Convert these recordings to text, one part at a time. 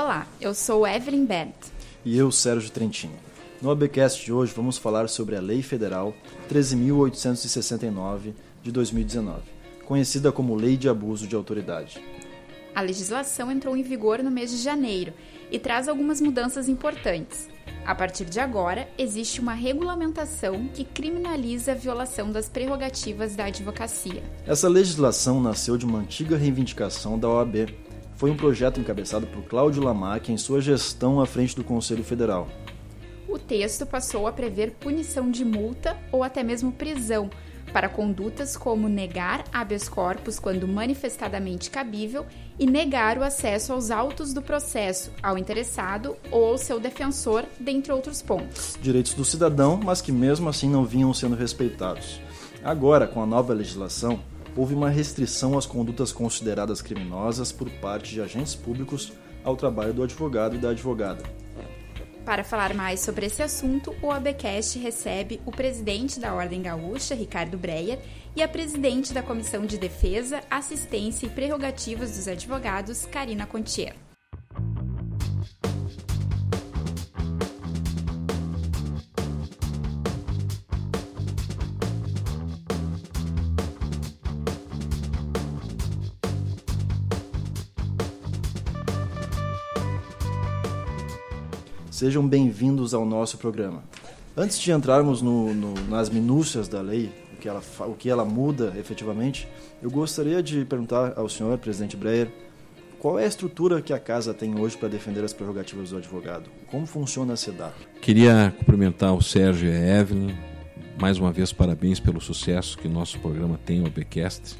Olá, eu sou Evelyn Bent. E eu, Sérgio Trentino. No ABcast de hoje vamos falar sobre a Lei Federal 13.869 de 2019, conhecida como Lei de Abuso de Autoridade. A legislação entrou em vigor no mês de janeiro e traz algumas mudanças importantes. A partir de agora, existe uma regulamentação que criminaliza a violação das prerrogativas da advocacia. Essa legislação nasceu de uma antiga reivindicação da OAB, foi um projeto encabeçado por Cláudio Lamac em sua gestão à frente do Conselho Federal. O texto passou a prever punição de multa ou até mesmo prisão para condutas como negar habeas corpus quando manifestadamente cabível e negar o acesso aos autos do processo ao interessado ou ao seu defensor, dentre outros pontos. Direitos do cidadão, mas que mesmo assim não vinham sendo respeitados. Agora, com a nova legislação, houve uma restrição às condutas consideradas criminosas por parte de agentes públicos ao trabalho do advogado e da advogada. Para falar mais sobre esse assunto, o ABcast recebe o presidente da Ordem Gaúcha, Ricardo Breyer, e a presidente da Comissão de Defesa, Assistência e Prerrogativas dos Advogados, Karina Contier. Sejam bem-vindos ao nosso programa. Antes de entrarmos no, no, nas minúcias da lei, o que, ela, o que ela muda efetivamente, eu gostaria de perguntar ao senhor, presidente Breyer, qual é a estrutura que a casa tem hoje para defender as prerrogativas do advogado? Como funciona a SEDAP? Queria cumprimentar o Sérgio e a Evelyn. Mais uma vez, parabéns pelo sucesso que nosso programa tem, o ABcast,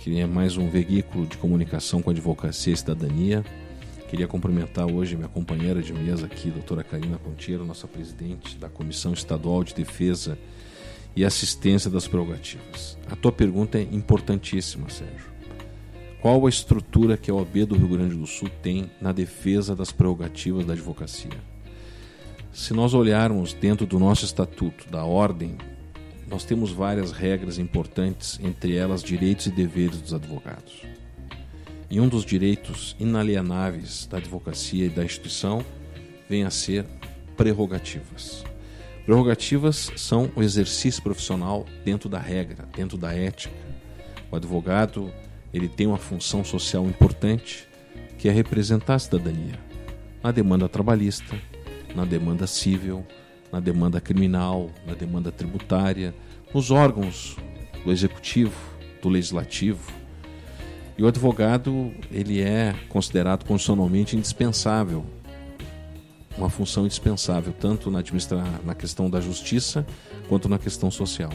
que é mais um veículo de comunicação com a advocacia e cidadania. Queria cumprimentar hoje minha companheira de mesa aqui, doutora Karina Ponteiro, nossa presidente da Comissão Estadual de Defesa e Assistência das Prerrogativas. A tua pergunta é importantíssima, Sérgio. Qual a estrutura que a OAB do Rio Grande do Sul tem na defesa das prerrogativas da advocacia? Se nós olharmos dentro do nosso estatuto, da ordem, nós temos várias regras importantes, entre elas direitos e deveres dos advogados. E um dos direitos inalienáveis da advocacia e da instituição vem a ser prerrogativas. Prerrogativas são o exercício profissional dentro da regra, dentro da ética. O advogado ele tem uma função social importante que é representar a cidadania na demanda trabalhista, na demanda civil, na demanda criminal, na demanda tributária, nos órgãos do executivo, do legislativo, e o advogado, ele é considerado constitucionalmente indispensável, uma função indispensável, tanto na, na questão da justiça quanto na questão social.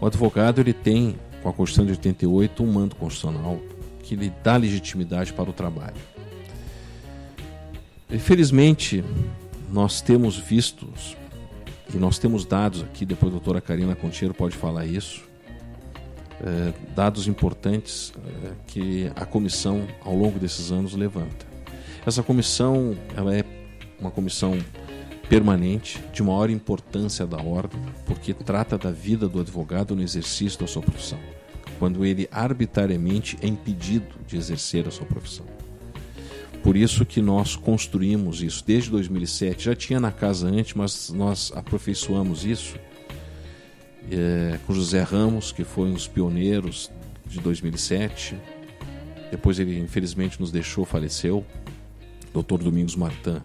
O advogado, ele tem, com a Constituição de 88, um mando constitucional que lhe dá legitimidade para o trabalho. Infelizmente, nós temos vistos, e nós temos dados aqui, depois a doutora Karina Concheiro pode falar isso, é, dados importantes é, que a comissão ao longo desses anos levanta. Essa comissão ela é uma comissão permanente de maior importância da ordem, porque trata da vida do advogado no exercício da sua profissão, quando ele arbitrariamente é impedido de exercer a sua profissão. Por isso que nós construímos isso desde 2007. Já tinha na casa antes, mas nós aperfeiçoamos isso é, com José Ramos, que foi um dos pioneiros de 2007. Depois ele infelizmente nos deixou, faleceu. Dr. Domingos Martin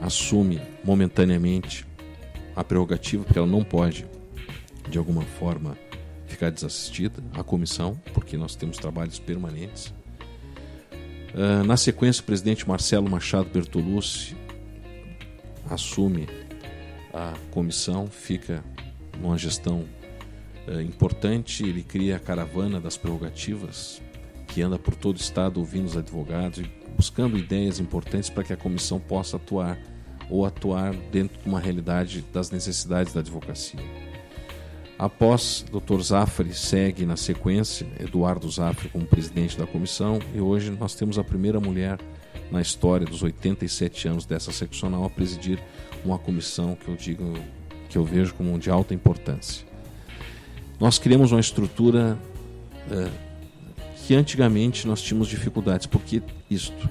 assume momentaneamente a prerrogativa, porque ela não pode, de alguma forma, ficar desassistida, a comissão, porque nós temos trabalhos permanentes. Uh, na sequência, o presidente Marcelo Machado Bertolucci assume a comissão, fica uma gestão é, importante. Ele cria a caravana das prerrogativas, que anda por todo o estado ouvindo os advogados e buscando ideias importantes para que a comissão possa atuar ou atuar dentro de uma realidade das necessidades da advocacia. Após, Dr. Zafre segue na sequência, Eduardo Zafre como presidente da comissão, e hoje nós temos a primeira mulher na história dos 87 anos dessa seccional a presidir uma comissão que eu digo que eu vejo como de alta importância. Nós criamos uma estrutura é, que antigamente nós tínhamos dificuldades. Por que isto?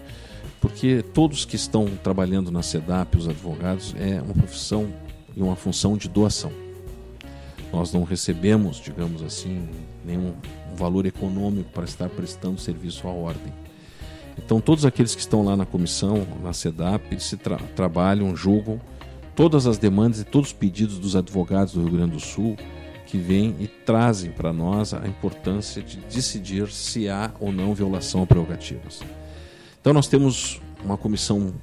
porque todos que estão trabalhando na SEDAP, os advogados, é uma profissão e uma função de doação. Nós não recebemos, digamos assim, nenhum valor econômico para estar prestando serviço à ordem. Então, todos aqueles que estão lá na comissão, na SEDAP, eles se tra trabalham, julgam todas as demandas e todos os pedidos dos advogados do Rio Grande do Sul que vêm e trazem para nós a importância de decidir se há ou não violação a prerrogativas. Então, nós temos uma comissão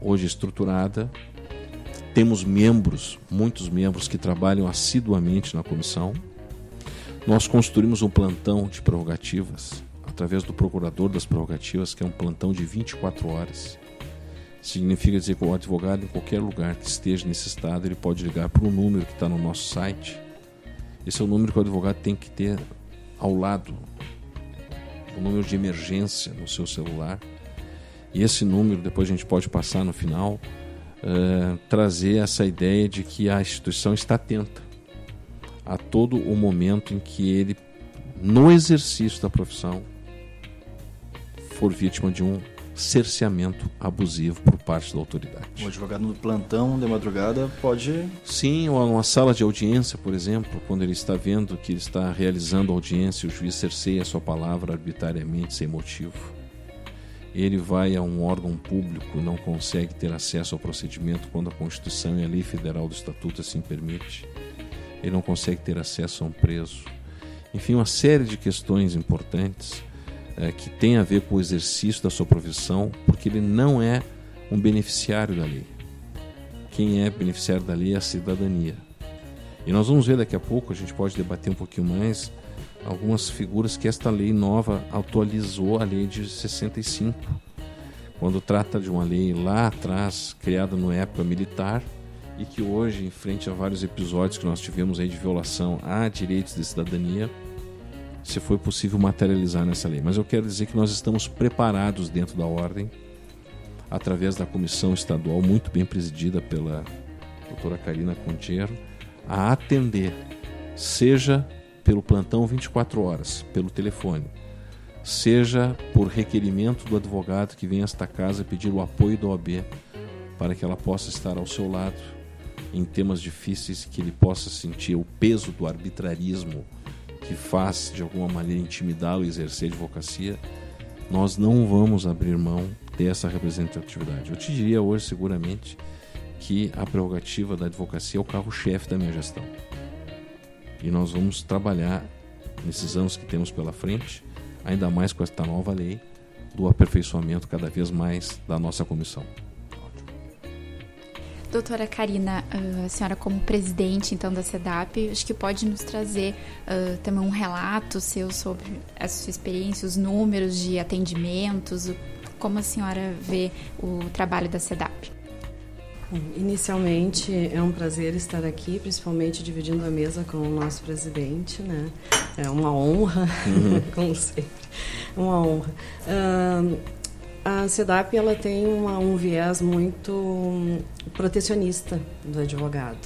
hoje estruturada, temos membros, muitos membros que trabalham assiduamente na comissão. Nós construímos um plantão de prerrogativas através do procurador das prerrogativas, que é um plantão de 24 horas. Significa dizer que o advogado, em qualquer lugar que esteja nesse estado, ele pode ligar para um número que está no nosso site. Esse é o número que o advogado tem que ter ao lado, o número de emergência no seu celular. E esse número, depois a gente pode passar no final, uh, trazer essa ideia de que a instituição está atenta a todo o momento em que ele, no exercício da profissão, for vítima de um cerceamento abusivo por parte da autoridade. O advogado no plantão de madrugada pode. Sim, ou numa sala de audiência, por exemplo, quando ele está vendo que ele está realizando audiência e o juiz cerceia a sua palavra arbitrariamente, sem motivo. Ele vai a um órgão público e não consegue ter acesso ao procedimento quando a Constituição e a Lei Federal do Estatuto assim permite. Ele não consegue ter acesso a um preso. Enfim, uma série de questões importantes é, que tem a ver com o exercício da sua profissão, porque ele não é um beneficiário da lei. Quem é beneficiário da lei é a cidadania. E nós vamos ver daqui a pouco, a gente pode debater um pouquinho mais, algumas figuras que esta lei nova atualizou a lei de 65, quando trata de uma lei lá atrás, criada na época militar, e que hoje, em frente a vários episódios que nós tivemos aí de violação a direitos de cidadania, se foi possível materializar nessa lei. Mas eu quero dizer que nós estamos preparados dentro da ordem, através da comissão estadual, muito bem presidida pela doutora Karina Contiero, a atender, seja pelo plantão 24 horas, pelo telefone, seja por requerimento do advogado que vem a esta casa pedir o apoio da OAB para que ela possa estar ao seu lado em temas difíceis, que ele possa sentir o peso do arbitrarismo que faz de alguma maneira intimidá-lo exercer advocacia, nós não vamos abrir mão dessa representatividade. Eu te diria hoje, seguramente, que a prerrogativa da advocacia é o carro-chefe da minha gestão. E nós vamos trabalhar nesses anos que temos pela frente, ainda mais com esta nova lei, do aperfeiçoamento cada vez mais da nossa comissão. Doutora Karina, ah, a senhora como presidente então da SEDAP, acho que pode nos trazer uh, também um relato seu sobre a sua experiência, os números de atendimentos, como a senhora vê o trabalho da SEDAP. Inicialmente é um prazer estar aqui, principalmente dividindo a mesa com o nosso presidente, né? É uma honra, uhum. como sempre, uma honra. Uh, a CEDAP ela tem uma, um viés muito protecionista do advogado.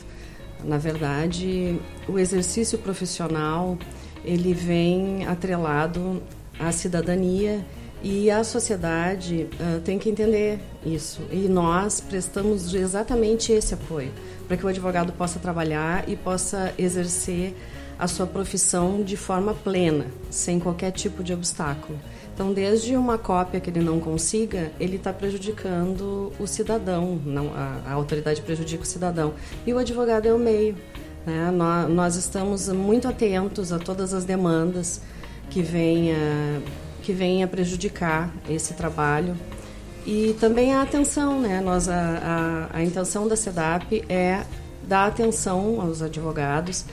Na verdade, o exercício profissional ele vem atrelado à cidadania e a sociedade uh, tem que entender isso. E nós prestamos exatamente esse apoio para que o advogado possa trabalhar e possa exercer a sua profissão de forma plena, sem qualquer tipo de obstáculo. Então, desde uma cópia que ele não consiga, ele está prejudicando o cidadão, não, a, a, autoridade prejudica o cidadão. E o advogado é o meio. Né? Nós, nós, estamos muito atentos a todas as demandas que venha, que venha prejudicar esse trabalho. E também a atenção, né? Nós, a, a, a intenção da SEDAP é dar atenção aos advogados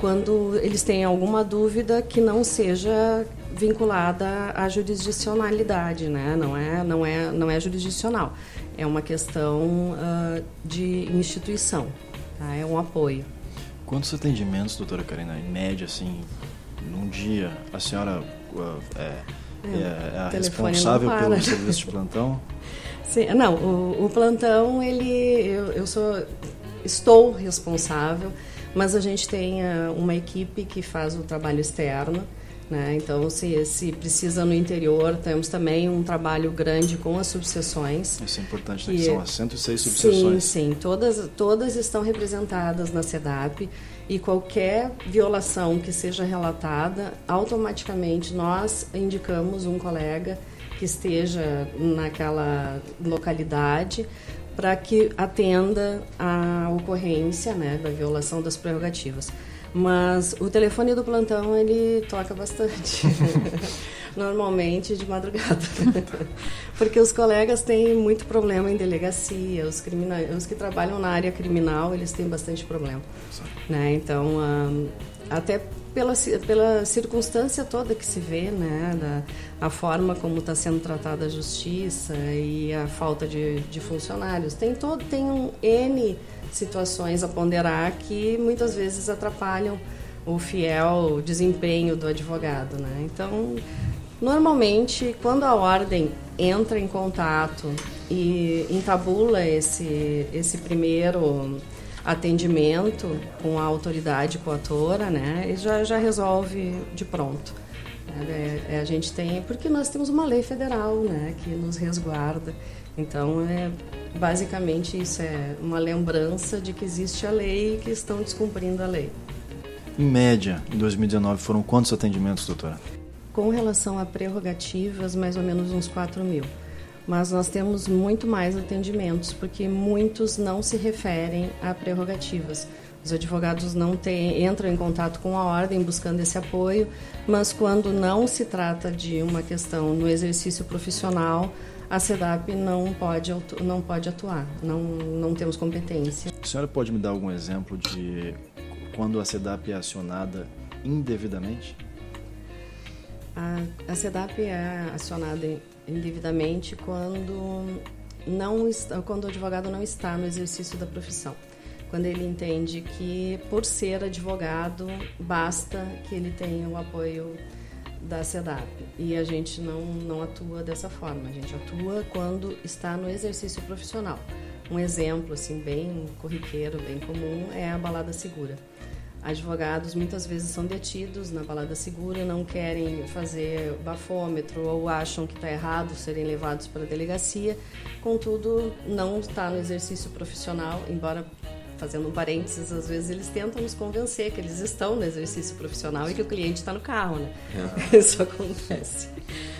quando eles têm alguma dúvida que não seja vinculada à jurisdicionalidade, né? Não é, não é, não é jurisdicional. É uma questão uh, de instituição. Tá? É um apoio. Quantos atendimentos, doutora Karina, em média, assim, num dia, a senhora uh, é, é, é, a responsável pelo serviço de plantão? Sim, não, o, o plantão, ele, eu, eu sou, estou responsável, mas a gente tem uh, uma equipe que faz o trabalho externo Né? Então, se, se precisa no interior, temos também um trabalho grande com as subseções. Isso é importante, né? que são as 106 subseções. Sim, sim. Todas, todas estão representadas na SEDAP e qualquer violação que seja relatada, automaticamente nós indicamos um colega que esteja naquela localidade para que atenda a ocorrência né, da violação das prerrogativas. Mas o telefone do plantão ele toca bastante. Normalmente de madrugada. Porque os colegas têm muito problema em delegacia, os, crimina... os que trabalham na área criminal, eles têm bastante problema. Né? Então, um, até pela, pela circunstância toda que se vê, né, da, a forma como está sendo tratada a justiça e a falta de, de funcionários. Tem, todo, tem um N situações a ponderar que muitas vezes atrapalham o fiel desempenho do advogado, né? Então, normalmente, quando a ordem entra em contato e entabula esse, esse primeiro atendimento com a autoridade coatora, né, ele já, já resolve de pronto. É, é, a gente tem, porque nós temos uma lei federal, né, que nos resguarda. Então, é, basicamente, isso é uma lembrança de que existe a lei e que estão descumprindo a lei. Em média, em 2019, foram quantos atendimentos, doutora? Com relação a prerrogativas, mais ou menos uns 4 mil. Mas nós temos muito mais atendimentos, porque muitos não se referem a prerrogativas. Os advogados não têm, entram em contato com a ordem buscando esse apoio, mas quando não se trata de uma questão no exercício profissional, a SEDAP não pode, não pode atuar, não, não temos competência. A senhora pode me dar algum exemplo de quando a SEDAP é acionada indevidamente? A, a SEDAP é acionada indevidamente quando, não quando o advogado não está no exercício da profissão. Quando ele entende que, por ser advogado, basta que ele tenha o apoio da SEDAP. E a gente não, não atua dessa forma, a gente atua quando está no exercício profissional. Um exemplo assim bem corriqueiro, bem comum é a balada segura. Advogados muitas vezes são detidos na balada segura, não querem fazer bafômetro ou acham que está errado serem levados para a delegacia. Contudo, não está no exercício profissional, embora fazendo um parênteses, às vezes eles tentam nos convencer que eles estão no exercício profissional e que o cliente está no carro, né? É. Isso acontece.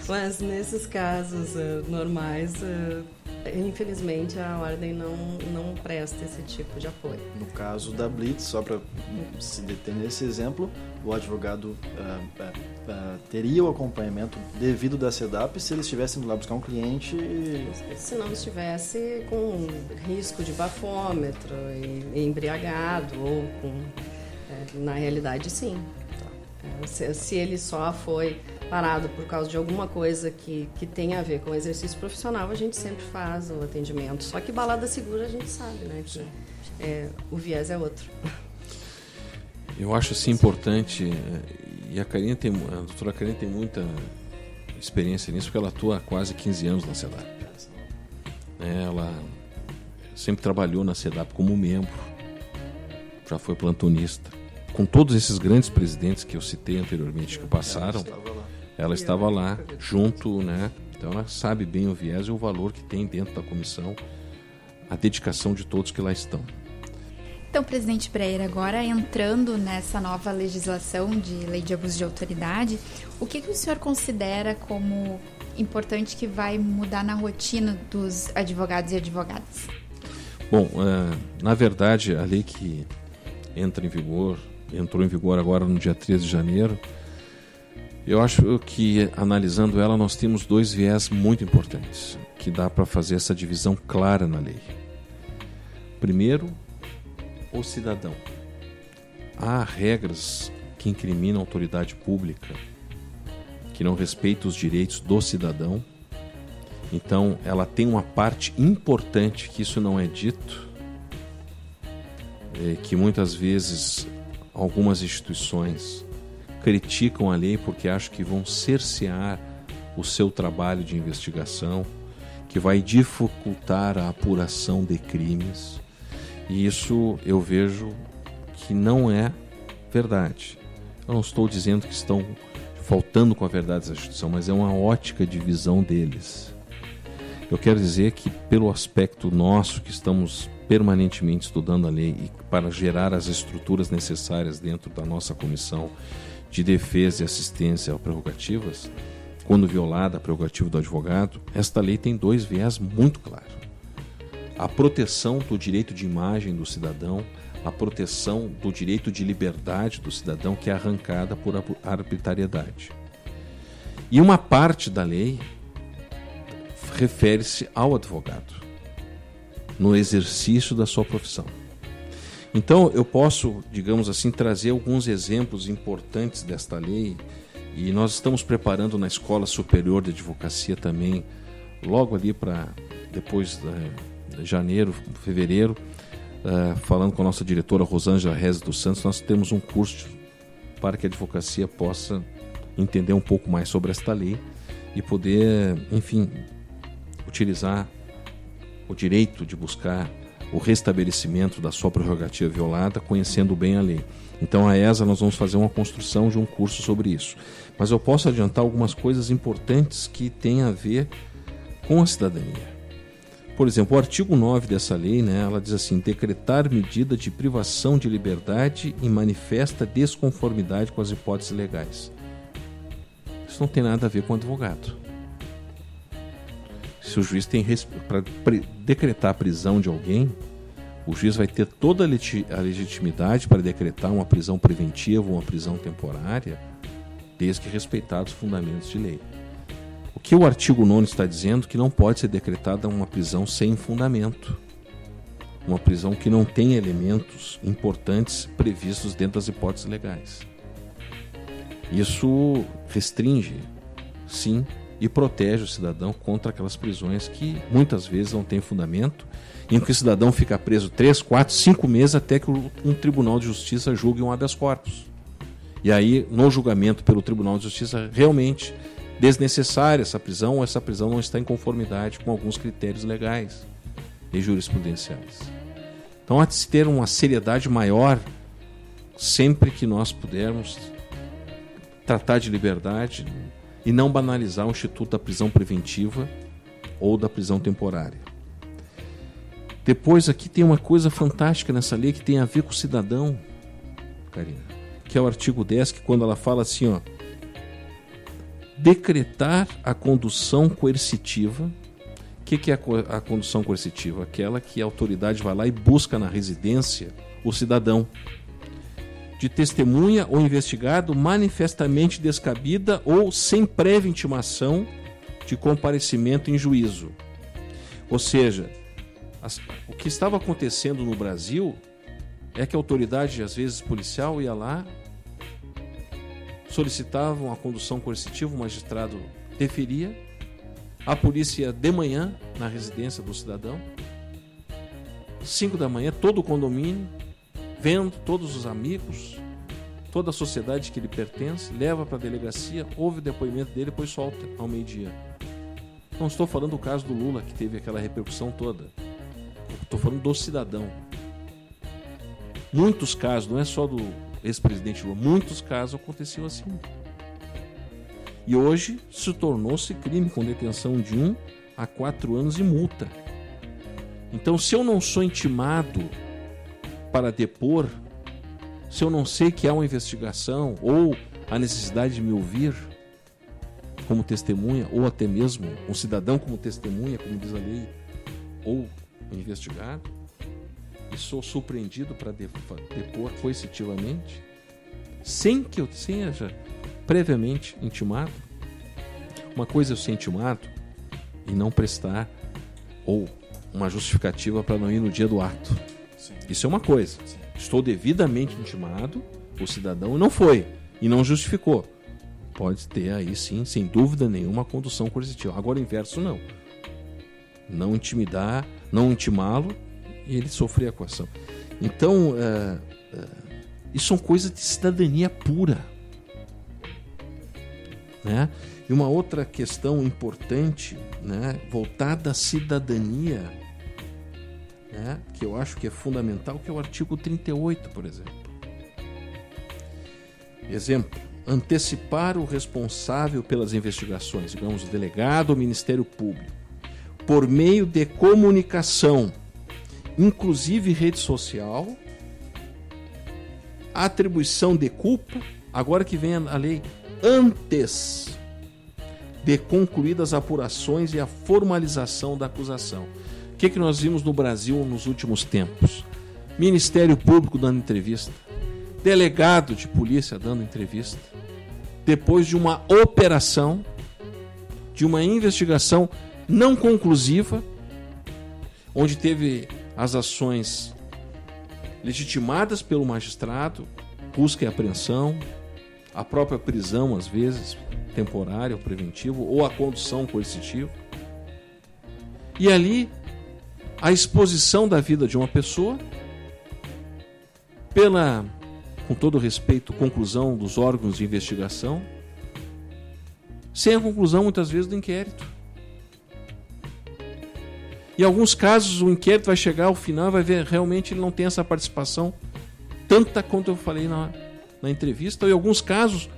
Mas nesses casos uh, normais, uh, infelizmente a ordem não, não presta esse tipo de apoio. No caso da Blitz, só para se deter nesse exemplo, o advogado uh, uh, uh, teria o acompanhamento devido da SEDAP se ele estivesse indo lá buscar um cliente? Se não estivesse com risco de bafômetro, embriagado ou com... É, na realidade, sim. É, se, se ele só foi parado por causa de alguma coisa que, que tem a ver com exercício profissional, a gente sempre faz o atendimento. Só que balada segura a gente sabe, né? Que é, o viés é outro. Eu acho assim importante, eh, e a Karine tem, a doutora Karine tem muita experiência nisso, porque ela atua há quase 15 anos na SEDAP. É, ela sempre trabalhou na SEDAP como membro, já foi plantonista. Com todos esses grandes presidentes que eu citei anteriormente que passaram, ela estava lá junto, né? Então ela sabe bem o viés e o valor que tem dentro da comissão, a dedicação de todos que lá estão. Então, presidente Breyer, agora entrando nessa nova legislação de lei de abuso de autoridade, o que, que o senhor considera como importante que vai mudar na rotina dos advogados e advogadas? Bom, uh, na verdade, a lei que entra em vigor, entrou em vigor agora no dia 13 de janeiro, eu acho que analisando ela nós temos dois viés muito importantes que dá para fazer essa divisão clara na lei. Primeiro, o cidadão. Há regras que incriminam a autoridade pública, que não respeitam os direitos do cidadão. Então, ela tem uma parte importante que isso não é dito, é que muitas vezes algumas instituições criticam a lei porque acham que vão cercear o seu trabalho de investigação, que vai dificultar a apuração de crimes. E isso eu vejo que não é verdade. Eu não estou dizendo que estão faltando com a verdade da Constituição, mas é uma ótica de visão deles. Eu quero dizer que, pelo aspecto nosso, que estamos permanentemente estudando a lei e para gerar as estruturas necessárias dentro da nossa comissão de defesa e assistência a prerrogativas, quando violada a prerrogativa do advogado, esta lei tem dois viés muito claros. A proteção do direito de imagem do cidadão, a proteção do direito de liberdade do cidadão que é arrancada por arbitrariedade. E uma parte da lei refere-se ao advogado no exercício da sua profissão. Então, eu posso, digamos assim, trazer alguns exemplos importantes desta lei e nós estamos preparando na Escola Superior de Advocacia também, logo ali para depois de janeiro, fevereiro, uh, falando com a nossa diretora Rosângela Rez dos Santos, nós temos um curso para que a advocacia possa entender um pouco mais sobre esta lei e poder, enfim, utilizar o direito de buscar o restabelecimento da sua prerrogativa violada, conhecendo bem a lei. Então, a ESA, nós vamos fazer uma construção de um curso sobre isso. Mas eu posso adiantar algumas coisas importantes que têm a ver com a cidadania. Por exemplo, o artigo 9 dessa lei, né, ela diz assim: decretar medida de privação de liberdade e manifesta desconformidade com as hipóteses legais. Isso não tem nada a ver com advogado se o juiz tem para decretar a prisão de alguém, o juiz vai ter toda a legitimidade para decretar uma prisão preventiva uma prisão temporária, desde que respeitados os fundamentos de lei. O que o artigo 9 está dizendo que não pode ser decretada uma prisão sem fundamento. Uma prisão que não tem elementos importantes previstos dentro das hipóteses legais. Isso restringe, sim, e protege o cidadão contra aquelas prisões que muitas vezes não têm fundamento, em que o cidadão fica preso 3, 4, 5 meses até que um tribunal de justiça julgue um habeas corpus. E aí, no julgamento pelo Tribunal de Justiça, realmente desnecessária essa prisão ou essa prisão não está em conformidade com alguns critérios legais e jurisprudenciais. Então, há de se ter uma seriedade maior sempre que nós pudermos tratar de liberdade, e não banalizar o instituto da prisão preventiva ou da prisão temporária. Depois aqui tem uma coisa fantástica nessa lei que tem a ver com o cidadão, Karina, que é o artigo 10, que quando ela fala assim, ó, decretar a condução coercitiva. O que, que é a condução coercitiva? Aquela que a autoridade vai lá e busca na residência o cidadão de testemunha ou investigado manifestamente descabida ou sem prévia intimação de comparecimento em juízo. Ou seja, as, o que estava acontecendo no Brasil é que a autoridade, às vezes policial, ia lá, solicitava uma condução coercitiva, o magistrado deferia, a polícia ia de manhã na residência do cidadão, 5 da manhã, todo o condomínio, vendo todos os amigos, toda a sociedade que ele pertence, leva para a delegacia, ouve o depoimento dele depois solta ao meio-dia. Não estou falando do caso do Lula, que teve aquela repercussão toda. Estou falando do cidadão. Muitos casos, não é só do ex-presidente Lula, muitos casos aconteciam assim. E hoje se tornou-se crime com detenção de um a quatro anos e multa. Então, se eu não sou intimado para depor, se eu não sei que há uma investigação ou a necessidade de me ouvir como testemunha, ou até mesmo um cidadão como testemunha, como diz a lei, ou investigado, e sou surpreendido para depor coercitivamente, sem que eu seja previamente intimado. Uma coisa é eu ser intimado e não prestar ou uma justificativa para não ir no dia do ato. Isso é uma coisa. Estou devidamente intimado, o cidadão não foi e não justificou. Pode ter aí sim, sem dúvida nenhuma, condução coercitiva. Agora, o inverso não. Não intimidar, não intimá-lo e ele sofrer a coação. Então, uh, uh, isso são coisas de cidadania pura. Né? E uma outra questão importante, né, voltada à cidadania, né, que eu acho que é fundamental, que é o artigo 38, por exemplo. Exemplo, antecipar o responsável pelas investigações, digamos, o delegado ou Ministério Público, por meio de comunicação, inclusive rede social, atribuição de culpa, agora que vem a lei, antes de concluídas apurações e a formalização da acusação. O que, que nós vimos no Brasil nos últimos tempos? Ministério Público dando entrevista, delegado de polícia dando entrevista, depois de uma operação, de uma investigação não conclusiva, onde teve as ações legitimadas pelo magistrado, busca e apreensão, a própria prisão, às vezes, temporária ou preventiva, ou a condução coercitiva. E ali, a exposição da vida de uma pessoa, pela, com todo respeito, conclusão dos órgãos de investigação, sem a conclusão, muitas vezes, do inquérito. Em alguns casos, o inquérito vai chegar ao final vai ver realmente ele não tem essa participação tanta quanto eu falei na, na entrevista. Em alguns casos,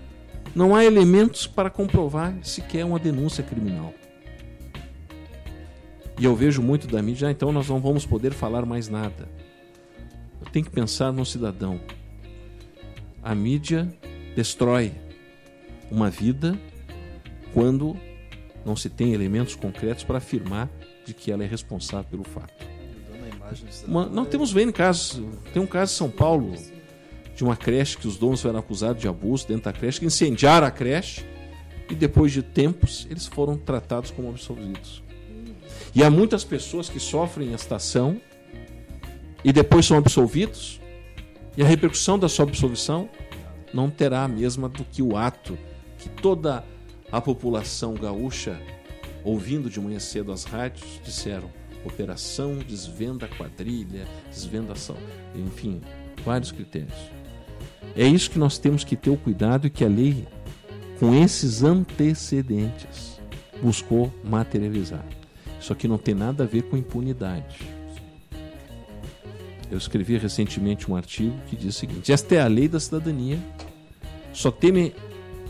não há elementos para comprovar sequer uma denúncia criminal. E eu vejo muito da mídia, ah, então nós não vamos poder falar mais nada. Eu tenho que pensar no cidadão. A mídia destrói uma vida quando não se tem elementos concretos para afirmar de que ela é responsável pelo fato. Uma, não temos vendo casos. Tem um caso em São Paulo de uma creche que os donos foram acusados de abuso dentro da creche, que incendiaram a creche e depois de tempos eles foram tratados como absolvidos. E há muitas pessoas que sofrem esta ação e depois são absolvidos e a repercussão da sua absolvição não terá a mesma do que o ato que toda a população gaúcha ouvindo de manhã cedo as rádios, disseram operação desvenda quadrilha, desvenda ação, enfim, vários critérios. É isso que nós temos que ter o cuidado e que a lei, com esses antecedentes, buscou materializar. Isso aqui não tem nada a ver com impunidade. Eu escrevi recentemente um artigo que diz o seguinte: esta é a lei da cidadania. Só teme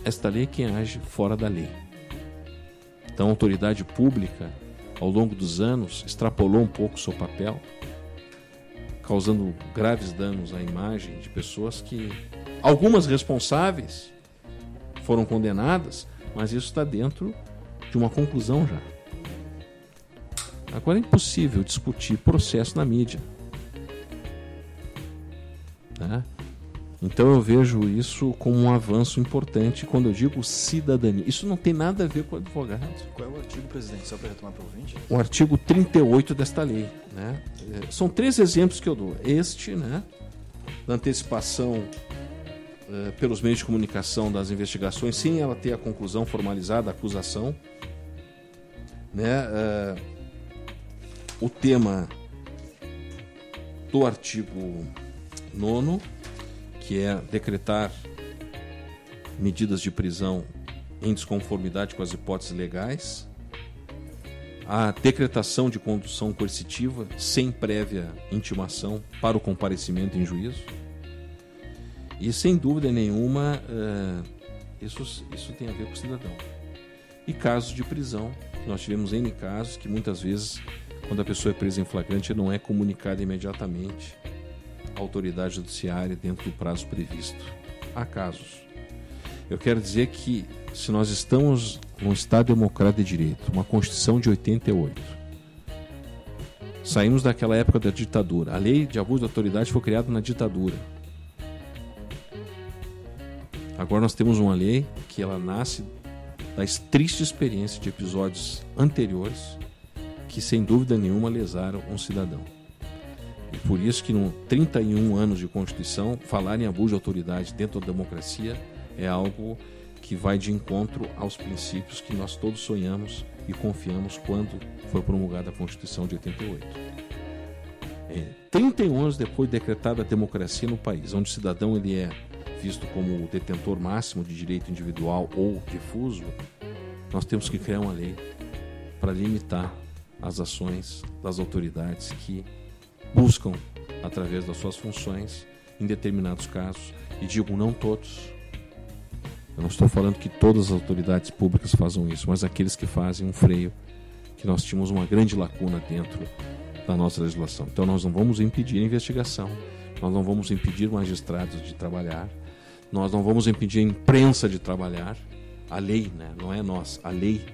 esta lei quem age fora da lei. Então, a autoridade pública, ao longo dos anos, extrapolou um pouco seu papel, causando graves danos à imagem de pessoas que, algumas responsáveis, foram condenadas, mas isso está dentro de uma conclusão já. Agora é impossível discutir processo na mídia. Né? Então eu vejo isso como um avanço importante quando eu digo cidadania. Isso não tem nada a ver com advogado. Qual é o artigo, presidente? Só para retomar para o ouvinte. O artigo 38 desta lei. Né? É, são três exemplos que eu dou. Este, né, da antecipação uh, pelos meios de comunicação das investigações, sem ela ter a conclusão formalizada, a acusação. Né? Uh, o tema do artigo 9 que é decretar medidas de prisão em desconformidade com as hipóteses legais, a decretação de condução coercitiva sem prévia intimação para o comparecimento em juízo. E sem dúvida nenhuma, uh, isso, isso tem a ver com o cidadão. E casos de prisão, nós tivemos N casos que muitas vezes, quando a pessoa é presa em flagrante, não é comunicada imediatamente autoridade judiciária dentro do prazo previsto. Há casos. Eu quero dizer que se nós estamos num Estado democrático de direito, uma Constituição de 88, saímos daquela época da ditadura. A lei de abuso de autoridade foi criada na ditadura. Agora nós temos uma lei que ela nasce da triste experiência de episódios anteriores que sem dúvida nenhuma lesaram um cidadão. E por isso que, no 31 anos de Constituição, falar em abuso de autoridade dentro da democracia é algo que vai de encontro aos princípios que nós todos sonhamos e confiamos quando foi promulgada a Constituição de 88. É, 31 anos depois de decretada a democracia no país, onde o cidadão ele é visto como o detentor máximo de direito individual ou difuso, nós temos que criar uma lei para limitar as ações das autoridades que buscam, através das suas funções, em determinados casos, e digo não todos, Eu não estou falando que todas as autoridades públicas façam isso, mas aqueles que fazem um freio, que nós tínhamos uma grande lacuna dentro da nossa legislação. Então nós não vamos impedir a investigação, nós não vamos impedir magistrados de trabalhar, nós não vamos impedir a imprensa de trabalhar. A lei, né? não é nós, a lei.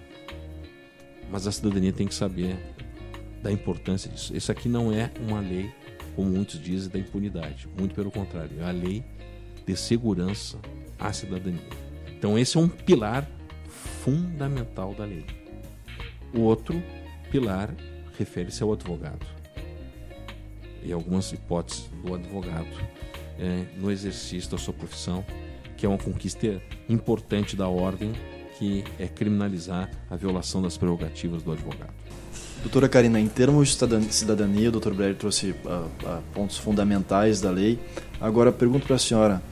Mas a cidadania tem que saber da importância disso. Isso aqui não é uma lei, como muitos dizem, da impunidade. Muito pelo contrário, é a lei de segurança à cidadania. Então, esse é um pilar fundamental da lei. O outro pilar refere-se ao advogado. E algumas hipóteses do advogado é, no exercício da sua profissão, que é uma conquista importante da ordem, que é criminalizar a violação das prerrogativas do advogado. Doutora Karina, em termos de cidadania, o doutor Breyer trouxe uh, uh, pontos fundamentais da lei. Agora, pergunto para a senhora,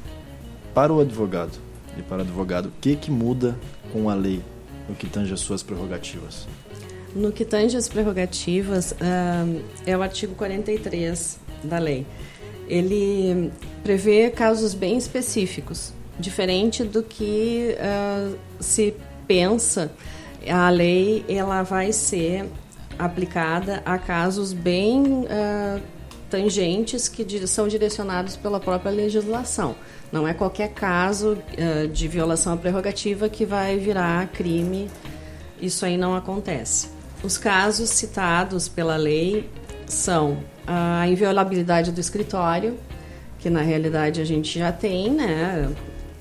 para o advogado e para o advogado, o que, que muda com a lei no que tange as suas prerrogativas? No que tange as prerrogativas, uh, é o artigo 43 da lei. Ele prevê casos bem específicos, diferente do que uh, se pensa. A lei ela vai ser aplicada a casos bem uh, tangentes que são direcionados pela própria legislação. Não é qualquer caso uh, de violação à prerrogativa que vai virar crime. Isso aí não acontece. Os casos citados pela lei são a inviolabilidade do escritório, que na realidade a gente já tem, né?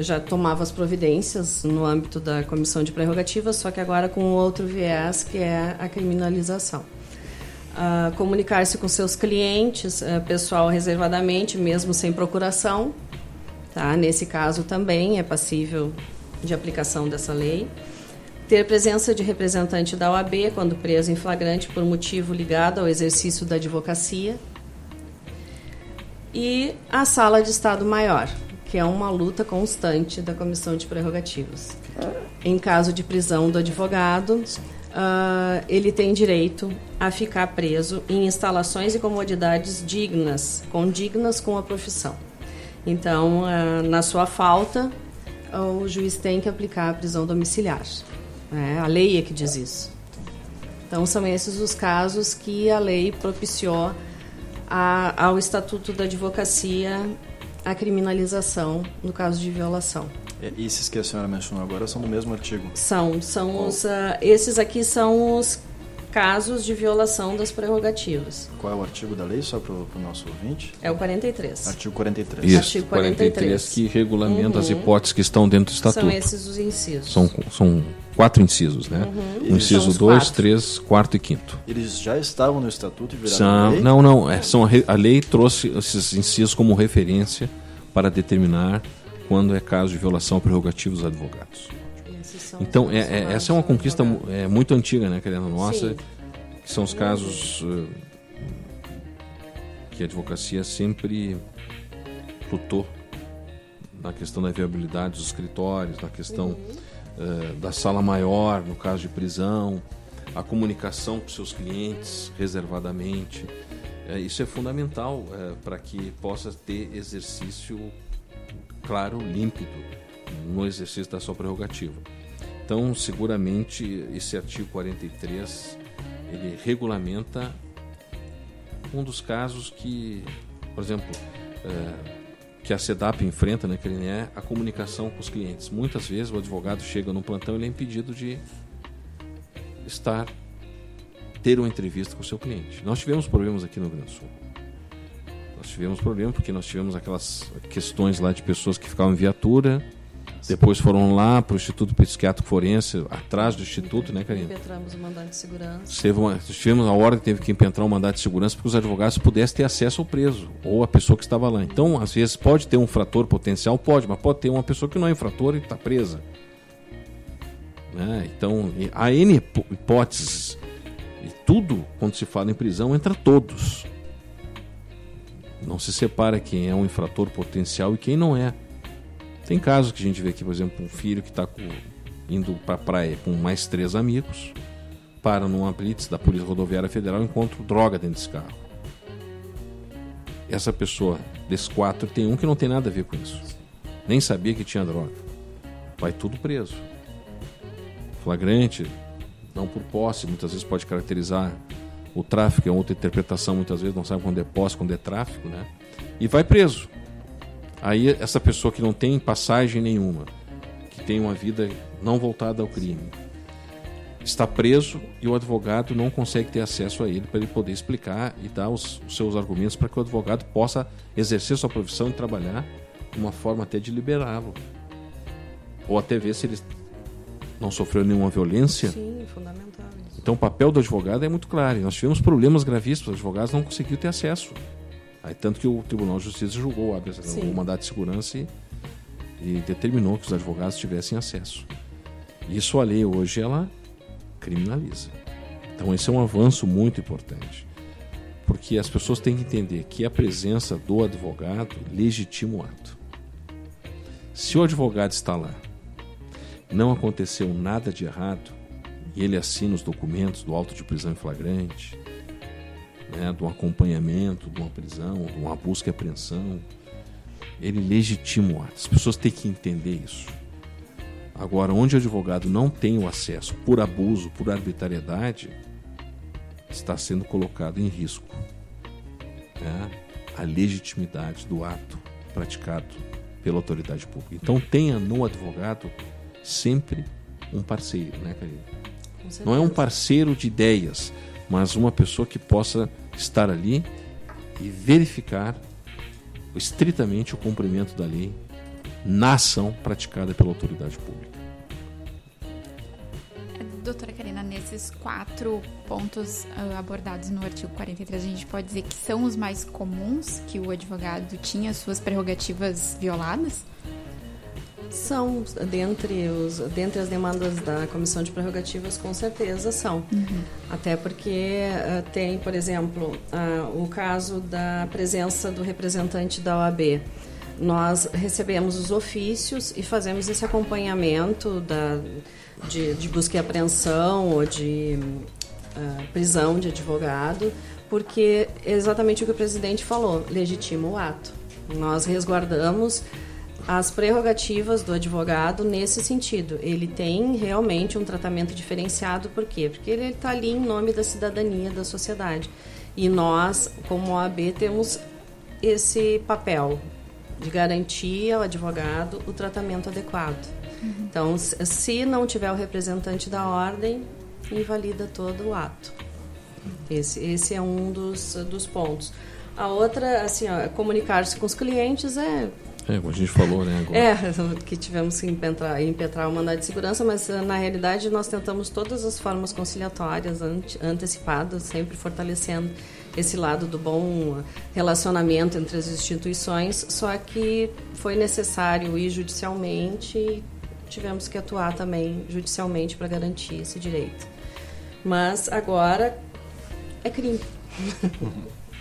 Já tomava as providências no âmbito da comissão de prerrogativas, só que agora com outro viés, que é a criminalização. Uh, Comunicar-se com seus clientes, uh, pessoal reservadamente, mesmo sem procuração. Tá? Nesse caso também é passível de aplicação dessa lei ter presença de representante da OAB quando preso em flagrante por motivo ligado ao exercício da advocacia. E a sala de Estado Maior, que é uma luta constante da Comissão de Prerrogativas. Em caso de prisão do advogado, uh, ele tem direito a ficar preso em instalações e comodidades dignas, condignas com a profissão. Então, uh, na sua falta, o juiz tem que aplicar a prisão domiciliar. É, a lei é que diz isso. Então, são esses os casos que a lei propiciou a, ao Estatuto da Advocacia a criminalização no caso de violação. E esses que a senhora mencionou agora são do mesmo artigo? São, são os, uh, esses aqui são os casos de violação das prerrogativas. Qual é o artigo da lei, só para o nosso ouvinte? É o 43. Artigo 43. Isso, artigo 43. 43 que regulamenta uhum. as hipóteses que estão dentro do Estatuto. São esses os incisos. São, são quatro incisos, né? Uhum. O inciso 2, 3, 4 e 5. Eles já estavam no Estatuto e viraram são, lei? Não, não. É, são a, a lei trouxe esses incisos como referência para determinar quando é caso de violação a prerrogativos dos advogados. Então, é, é, essa é uma conquista é, muito antiga, né, querendo nossa, Sim. que são os casos uh, que a advocacia sempre lutou na questão da viabilidade dos escritórios, na questão uhum. uh, da sala maior, no caso de prisão, a comunicação com seus clientes reservadamente. Uh, isso é fundamental para que possa ter exercício claro, límpido no exercício da sua prerrogativa. Então, seguramente, esse artigo 43 ele regulamenta um dos casos que, por exemplo, é, que a SEDAP enfrenta, né, que ele é a comunicação com os clientes. Muitas vezes o advogado chega no plantão e ele é impedido de estar ter uma entrevista com o seu cliente. Nós tivemos problemas aqui no Rio Grande do Sul. Nós tivemos problema porque nós tivemos aquelas questões lá de pessoas que ficavam em viatura, depois foram lá para o Instituto Psiquiátrico Forense, atrás do Instituto, né, Karina? Impetramos o mandado de segurança. Teve uma, tivemos a que teve que impetrar um mandado de segurança para que os advogados pudessem ter acesso ao preso ou a pessoa que estava lá. Então, às vezes, pode ter um frator potencial, pode, mas pode ter uma pessoa que não é infrator e está presa. Né? Então, há N hipóteses. E tudo, quando se fala em prisão, entra todos. Não se separa quem é um infrator potencial e quem não é. Tem casos que a gente vê aqui, por exemplo, um filho que está indo para a praia com mais três amigos, para numa blitz da Polícia Rodoviária Federal e encontra droga dentro desse carro. Essa pessoa, desses quatro, tem um que não tem nada a ver com isso. Nem sabia que tinha droga. vai tudo preso. Flagrante, não por posse, muitas vezes pode caracterizar o tráfico, é outra interpretação, muitas vezes não sabe quando é posse, quando é tráfico, né? E vai preso. Aí essa pessoa que não tem passagem nenhuma, que tem uma vida não voltada ao crime, está preso e o advogado não consegue ter acesso a ele para ele poder explicar e dar os, os seus argumentos para que o advogado possa exercer sua profissão e trabalhar de uma forma até de liberá-lo. Ou até ver se ele não sofreu nenhuma violência. Sim, fundamental. Então o papel do advogado é muito claro. Nós tivemos problemas gravíssimos, os advogados não conseguiram ter acesso. Aí, tanto que o Tribunal de Justiça julgou o, o mandato de segurança e, e determinou que os advogados tivessem acesso. Isso a lei hoje ela criminaliza. Então esse é um avanço muito importante. Porque as pessoas têm que entender que a presença do advogado legitima o ato. Se o advogado está lá, não aconteceu nada de errado, e ele assina os documentos do auto de prisão em flagrante, né, de um acompanhamento, de uma prisão, de uma busca e apreensão, ele legitima o ato. As pessoas têm que entender isso. Agora, onde o advogado não tem o acesso por abuso, por arbitrariedade, está sendo colocado em risco né, a legitimidade do ato praticado pela autoridade pública. Então, tenha no advogado sempre um parceiro, né, Karine? Não é um parceiro de ideias, mas uma pessoa que possa estar ali e verificar estritamente o cumprimento da lei na ação praticada pela autoridade pública. Doutora Karina, nesses quatro pontos uh, abordados no artigo 43, a gente pode dizer que são os mais comuns que o advogado tinha suas prerrogativas violadas? São, dentre, os, dentre as demandas da Comissão de Prerrogativas, com certeza são. Uhum. Até porque uh, tem, por exemplo, uh, o caso da presença do representante da OAB. Nós recebemos os ofícios e fazemos esse acompanhamento da, de, de busca e apreensão ou de uh, prisão de advogado, porque é exatamente o que o presidente falou, legitima o ato. Nós resguardamos as prerrogativas do advogado nesse sentido. Ele tem realmente um tratamento diferenciado, por quê? Porque ele está ali em nome da cidadania, da sociedade. E nós, como OAB, temos esse papel de garantir ao advogado o tratamento adequado. Uhum. Então, se não tiver o representante da ordem, invalida todo o ato. Esse, esse é um dos, dos pontos. A outra, assim, comunicar-se com os clientes é é, como a gente falou, né? Agora. É, que tivemos que impetrar, impetrar o mandado de segurança, mas eh, na realidade nós tentamos todas as formas conciliatórias ante, antecipadas, sempre fortalecendo esse lado do bom relacionamento entre as instituições, só que foi necessário ir judicialmente e tivemos que atuar também judicialmente para garantir esse direito. Mas agora é crime.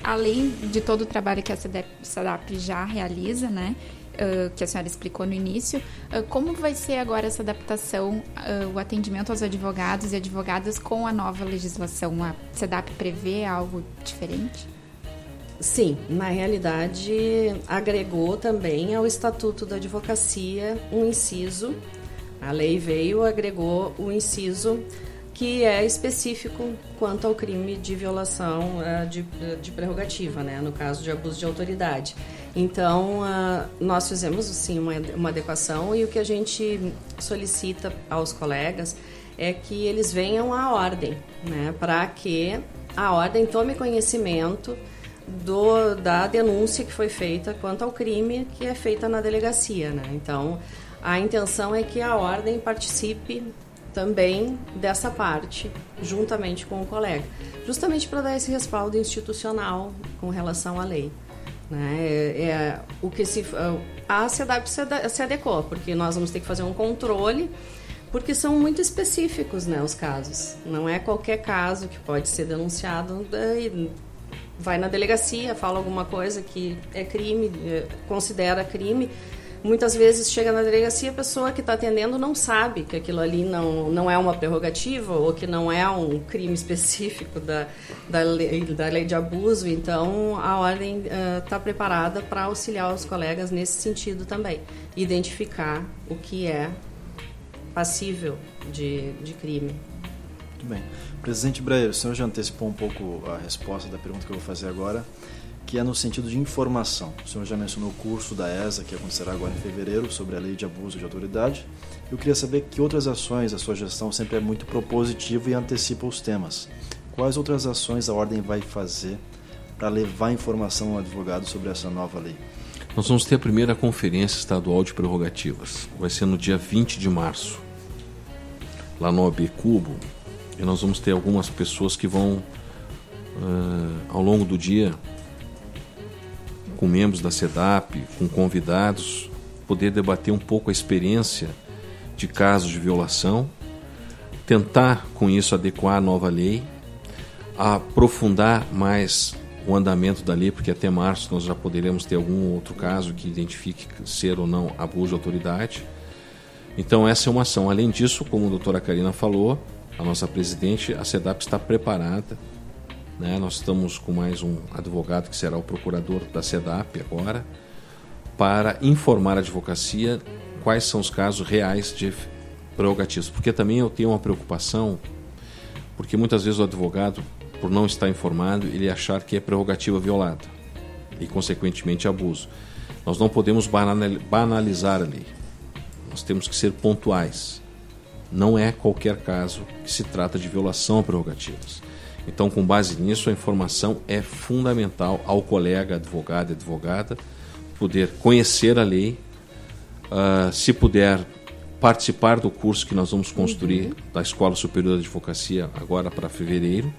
Além de todo o trabalho que a SADAP já realiza, né? Uh, que a senhora explicou no início, uh, como vai ser agora essa adaptação, uh, o atendimento aos advogados e advogadas com a nova legislação? A SEDAP prevê algo diferente? Sim, na realidade agregou também ao Estatuto da Advocacia um inciso. A lei veio, agregou o inciso que é específico quanto ao crime de violação uh, de, de, prerrogativa, né? no caso de abuso de autoridade. Então, uh, nós fizemos sim uma, uma adequação e o que a gente solicita aos colegas é que eles venham à ordem, né? para que a ordem tome conhecimento do, da denúncia que foi feita quanto ao crime que é feita na delegacia. Né? Então, a intenção é que a ordem participe também dessa parte, juntamente com o colega, justamente para dar esse respaldo institucional com relação à lei. Né? É, é o que se, a CEDAP se adequou, porque nós vamos ter que fazer um controle, porque são muito específicos né, os casos. Não é qualquer caso que pode ser denunciado e vai na delegacia, fala alguma coisa que é crime, é, considera crime, Muitas vezes chega na delegacia a pessoa que está atendendo não sabe que aquilo ali não, não é uma prerrogativa ou que não é um crime específico da, da, lei, da lei de abuso. Então, a ordem está uh, preparada para auxiliar os colegas nesse sentido também. Identificar o que é passível de, de crime. Muito bem. Presidente Breyer, o senhor já antecipou um pouco a resposta da pergunta que eu vou fazer agora, que é no sentido de informação. O senhor já mencionou o curso da ESA, que acontecerá agora em fevereiro, sobre a lei de abuso de autoridade. Eu queria saber que outras ações a sua gestão sempre é muito propositiva e antecipa os temas. Quais outras ações a Ordem vai fazer para levar informação ao advogado sobre essa nova lei? Nós vamos ter a primeira conferência estadual de prerrogativas. Vai ser no dia 20 de março, lá no OB Cubo. E nós vamos ter algumas pessoas que vão, uh, ao longo do dia, com membros da SEDAP, com convidados, poder debater um pouco a experiência de casos de violação, tentar com isso adequar a nova lei, aprofundar mais o andamento da lei, porque até março nós já poderemos ter algum outro caso que identifique ser ou não abuso de autoridade. Então essa é uma ação. Além disso, como a doutora Karina falou, a nossa presidente, a SEDAP está preparada. Né? Nós estamos com mais um advogado que será o procurador da SEDAP agora, para informar a advocacia quais são os casos reais de prerrogativas. Porque também eu tenho uma preocupação, porque muitas vezes o advogado por não estar informado, ele achar que é prerrogativa violada e, consequentemente, abuso. Nós não podemos banalizar a lei. Nós temos que ser pontuais. Não é qualquer caso que se trata de violação a prerrogativas. Então, com base nisso, a informação é fundamental ao colega advogado e advogada poder conhecer a lei, uh, se puder participar do curso que nós vamos construir uhum. da Escola Superior de Advocacia agora para fevereiro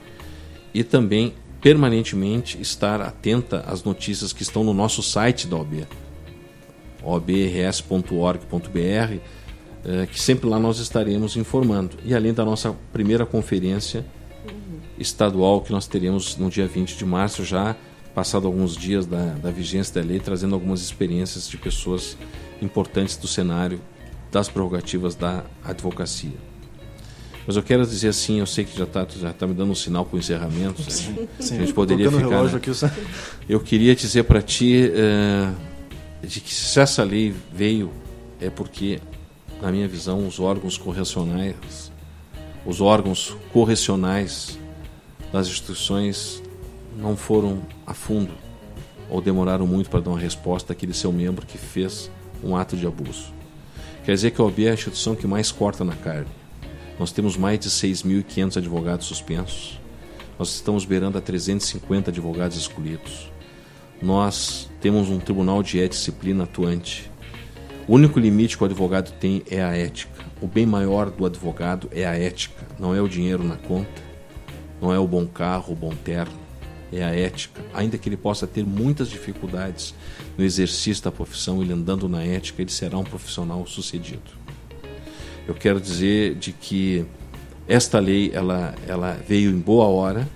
e também permanentemente estar atenta às notícias que estão no nosso site da OB, obrs.org.br, eh, que sempre lá nós estaremos informando. E além da nossa primeira conferência estadual que nós teremos no dia 20 de março, já passado alguns dias da, da vigência da lei, trazendo algumas experiências de pessoas importantes do cenário das prerrogativas da advocacia. Mas eu quero dizer assim, eu sei que já está já tá me dando um sinal para o encerramento. Sim, sim. A gente poderia ficar. Relógio né? aqui, eu queria dizer para ti uh, de que se essa lei veio é porque, na minha visão, os órgãos correcionais, os órgãos correcionais das instituições não foram a fundo ou demoraram muito para dar uma resposta àquele seu membro que fez um ato de abuso. Quer dizer que a OAB é a instituição que mais corta na carne nós temos mais de 6.500 advogados suspensos. Nós estamos beirando a 350 advogados escolhidos. Nós temos um tribunal de ética e disciplina atuante. O único limite que o advogado tem é a ética. O bem maior do advogado é a ética, não é o dinheiro na conta, não é o bom carro, o bom terno, é a ética. Ainda que ele possa ter muitas dificuldades no exercício da profissão, ele andando na ética, ele será um profissional sucedido. Eu quero dizer de que esta lei ela, ela veio em boa hora.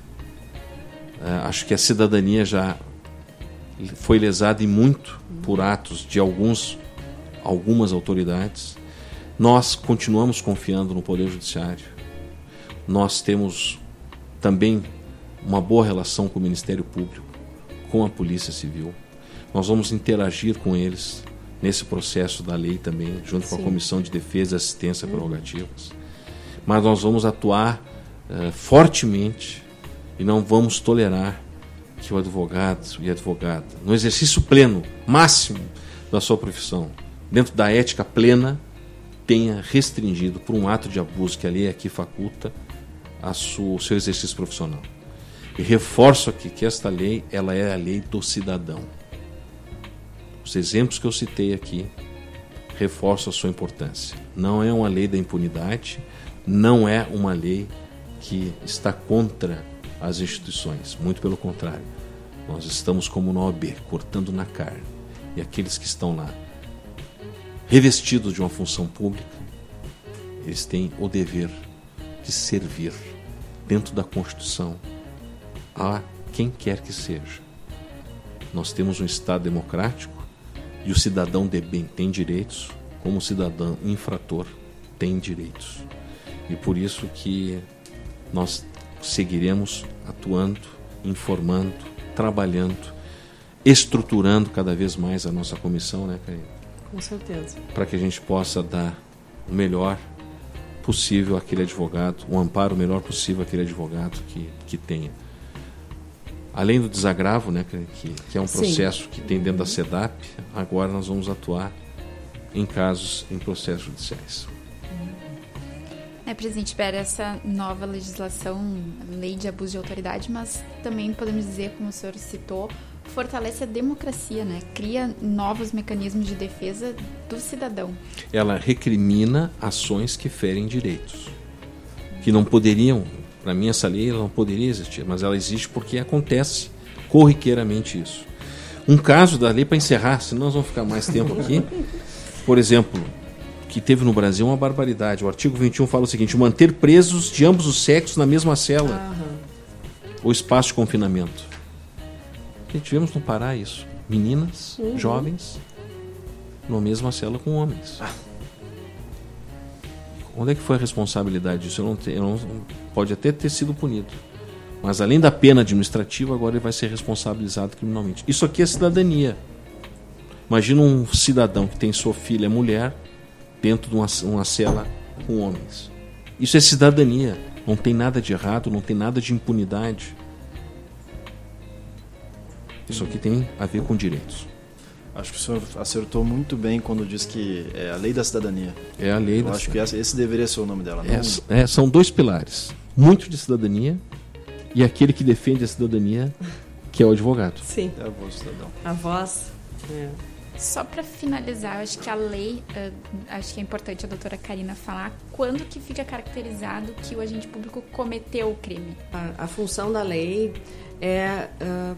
Uh, acho que a cidadania já foi lesada e muito por atos de alguns algumas autoridades. Nós continuamos confiando no Poder Judiciário. Nós temos também uma boa relação com o Ministério Público, com a Polícia Civil. Nós vamos interagir com eles nesse processo da lei também, junto Sim. com a Comissão de Defesa, Assistência e Prerrogativas. Mas nós vamos atuar uh, fortemente e não vamos tolerar que o advogado e a advogada, no exercício pleno, máximo da sua profissão, dentro da ética plena, tenha restringido por um ato de abuso que a lei aqui faculta a sua, o seu exercício profissional. E reforço aqui que esta lei ela é a lei do cidadão. Os exemplos que eu citei aqui reforçam a sua importância. Não é uma lei da impunidade, não é uma lei que está contra as instituições, muito pelo contrário. Nós estamos como no OAB, cortando na carne. E aqueles que estão lá, revestidos de uma função pública, eles têm o dever de servir dentro da Constituição a quem quer que seja. Nós temos um Estado democrático e o cidadão de bem tem direitos, como o cidadão infrator tem direitos. E por isso que nós seguiremos atuando, informando, trabalhando, estruturando cada vez mais a nossa comissão, né, Karine? Com certeza. Para que a gente possa dar o melhor possível aquele advogado, um amparo melhor possível aquele advogado que, que tenha. Além do desagravo, né, que, que é um processo Sim. que tem dentro da SEDAP, agora nós vamos atuar em casos, em processos judiciais. É, presidente espera essa nova legislação, lei de abuso de autoridade, mas também podemos dizer, como o senhor citou, fortalece a democracia, né? Cria novos mecanismos de defesa do cidadão. Ela recrimina ações que ferem direitos, que não poderiam, para mim essa lei não poderia existir, mas ela existe porque acontece corriqueiramente isso. Um caso da lei para encerrar, senão nós vamos ficar mais tempo aqui. Por exemplo, que teve no Brasil uma barbaridade. O artigo 21 fala o seguinte: manter presos de ambos os sexos na mesma cela uhum. ou espaço de confinamento. E tivemos no Pará isso. Meninas, uhum. jovens, numa mesma cela com homens. Ah. Onde é que foi a responsabilidade disso? Eu não, eu não, pode até ter sido punido. Mas além da pena administrativa, agora ele vai ser responsabilizado criminalmente. Isso aqui é cidadania. Imagina um cidadão que tem sua filha mulher dentro de uma, uma cela com homens. Isso é cidadania. Não tem nada de errado, não tem nada de impunidade. Isso aqui tem a ver com direitos. Acho que o senhor acertou muito bem quando diz que é a lei da cidadania. É a lei Eu da acho cidadania. que esse deveria ser o nome dela. É, é, são dois pilares: muito de cidadania e aquele que defende a cidadania, que é o advogado. Sim. É a voz do cidadão. A voz. É. Só para finalizar, acho que a lei, uh, acho que é importante a doutora Karina falar quando que fica caracterizado que o agente público cometeu o crime. A, a função da lei é uh,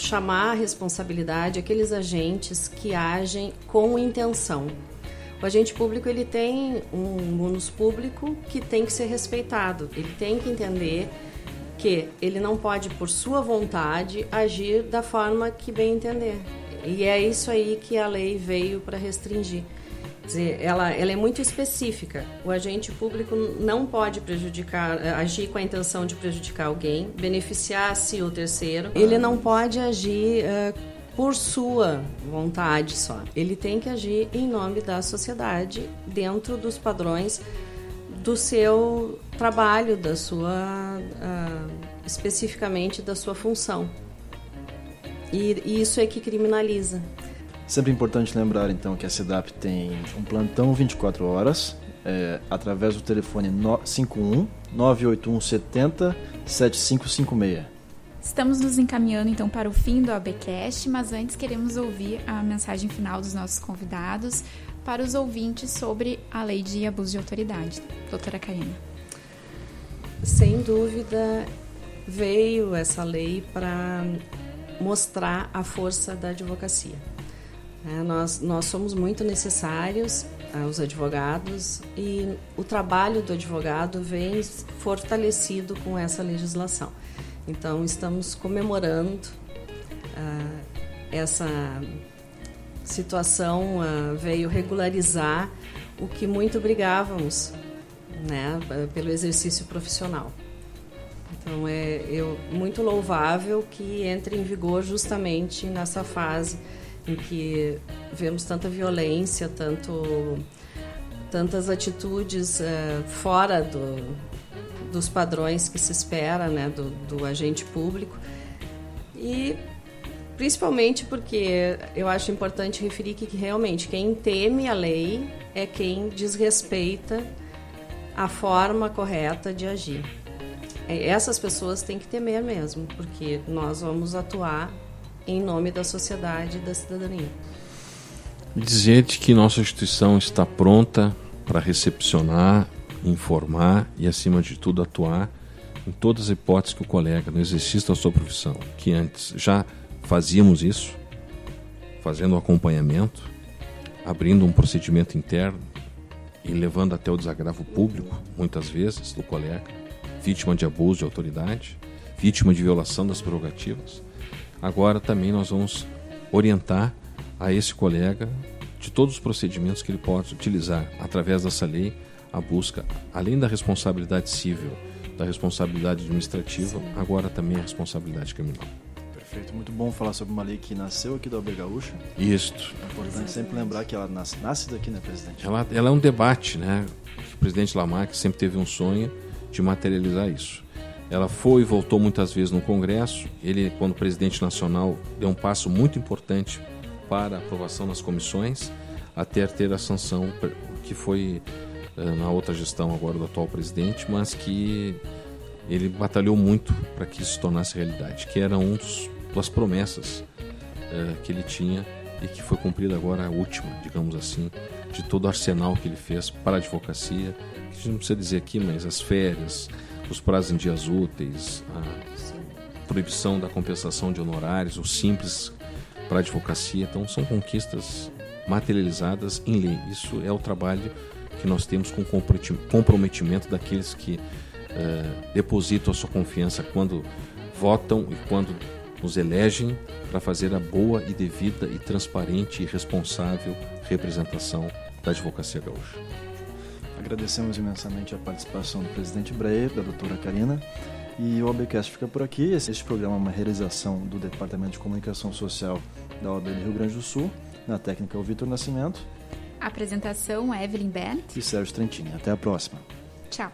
chamar a responsabilidade aqueles agentes que agem com intenção. O agente público ele tem um bônus público que tem que ser respeitado. Ele tem que entender que ele não pode, por sua vontade, agir da forma que bem entender. E é isso aí que a lei veio para restringir. Dizer, ela, ela é muito específica. O agente público não pode prejudicar, agir com a intenção de prejudicar alguém, beneficiar-se o terceiro. Ele não pode agir uh, por sua vontade só. Ele tem que agir em nome da sociedade, dentro dos padrões do seu trabalho, da sua uh, especificamente da sua função. E, e isso é que criminaliza. Sempre importante lembrar, então, que a CEDAP tem um plantão 24 horas, é, através do telefone no, 51 981 70 7556. Estamos nos encaminhando então para o fim do ABcast, mas antes queremos ouvir a mensagem final dos nossos convidados para os ouvintes sobre a lei de abuso de autoridade. Doutora Karina. Sem dúvida, veio essa lei para mostrar a força da advocacia. É, nós, nós somos muito necessários, uh, os advogados, e o trabalho do advogado vem fortalecido com essa legislação. Então, estamos comemorando uh, essa situação, uh, veio regularizar o que muito brigávamos né, pelo exercício profissional. Então é eu, muito louvável que entre em vigor justamente nessa fase em que vemos tanta violência, tanto, tantas atitudes uh, fora do, dos padrões que se espera né, do, do agente público. E principalmente porque eu acho importante referir que, que realmente quem teme a lei é quem desrespeita a forma correta de agir. É, essas pessoas têm que temer mesmo, porque nós vamos atuar em nome da sociedade e da cidadania. Dizer que nossa instituição está pronta para recepcionar, informar e, acima de tudo, atuar em todas as hipóteses que o colega, no exercício da sua profissão, que antes já fazíamos isso, fazendo um acompanhamento, abrindo um procedimento interno e levando até o desagravo público, muitas vezes, do colega, vítima de abuso de autoridade, vítima de violação das prerrogativas. Agora também nós vamos orientar a esse colega de todos os procedimentos que ele pode utilizar através dessa lei a busca, além da responsabilidade civil, da responsabilidade administrativa, agora também a responsabilidade criminal. Perfeito, muito bom falar sobre uma lei que nasceu aqui da OAB Gaúcha. Isto. É importante sempre lembrar que ela nasce, nasce daqui, né, presidente? Ela, ela é um debate, né? O presidente Lamarck sempre teve um sonho de materializar isso. Ela foi e voltou muitas vezes no Congresso. Ele, quando presidente nacional, deu um passo muito importante para aprovação nas comissões, até ter a sanção que foi eh, na outra gestão agora do atual presidente, mas que ele batalhou muito para que isso se tornasse realidade, que era um dos, das promessas uh, que ele tinha e que foi cumprida agora a última, digamos assim, de todo o arsenal que ele fez para a advocacia, que a gente não precisa dizer aqui, mas as férias, os prazos em dias úteis, a proibição da compensação de honorários, o simples para a advocacia, então são conquistas materializadas em lei. Isso é o trabalho que nós temos com comprometimento daqueles que uh, depositam a sua confiança quando votam e quando nos elegem para fazer a boa e devida e transparente e responsável representação da advocacia gaúcha. Agradecemos imensamente a participação do presidente Breyer, da doutora Karina. E o OABcast fica por aqui. Este programa é uma realização do Departamento de Comunicação Social da OAB do Rio Grande do Sul. Na técnica, o Vitor Nascimento. Apresentação, Evelyn Bent. E Sérgio Trentini. Até a próxima. Tchau.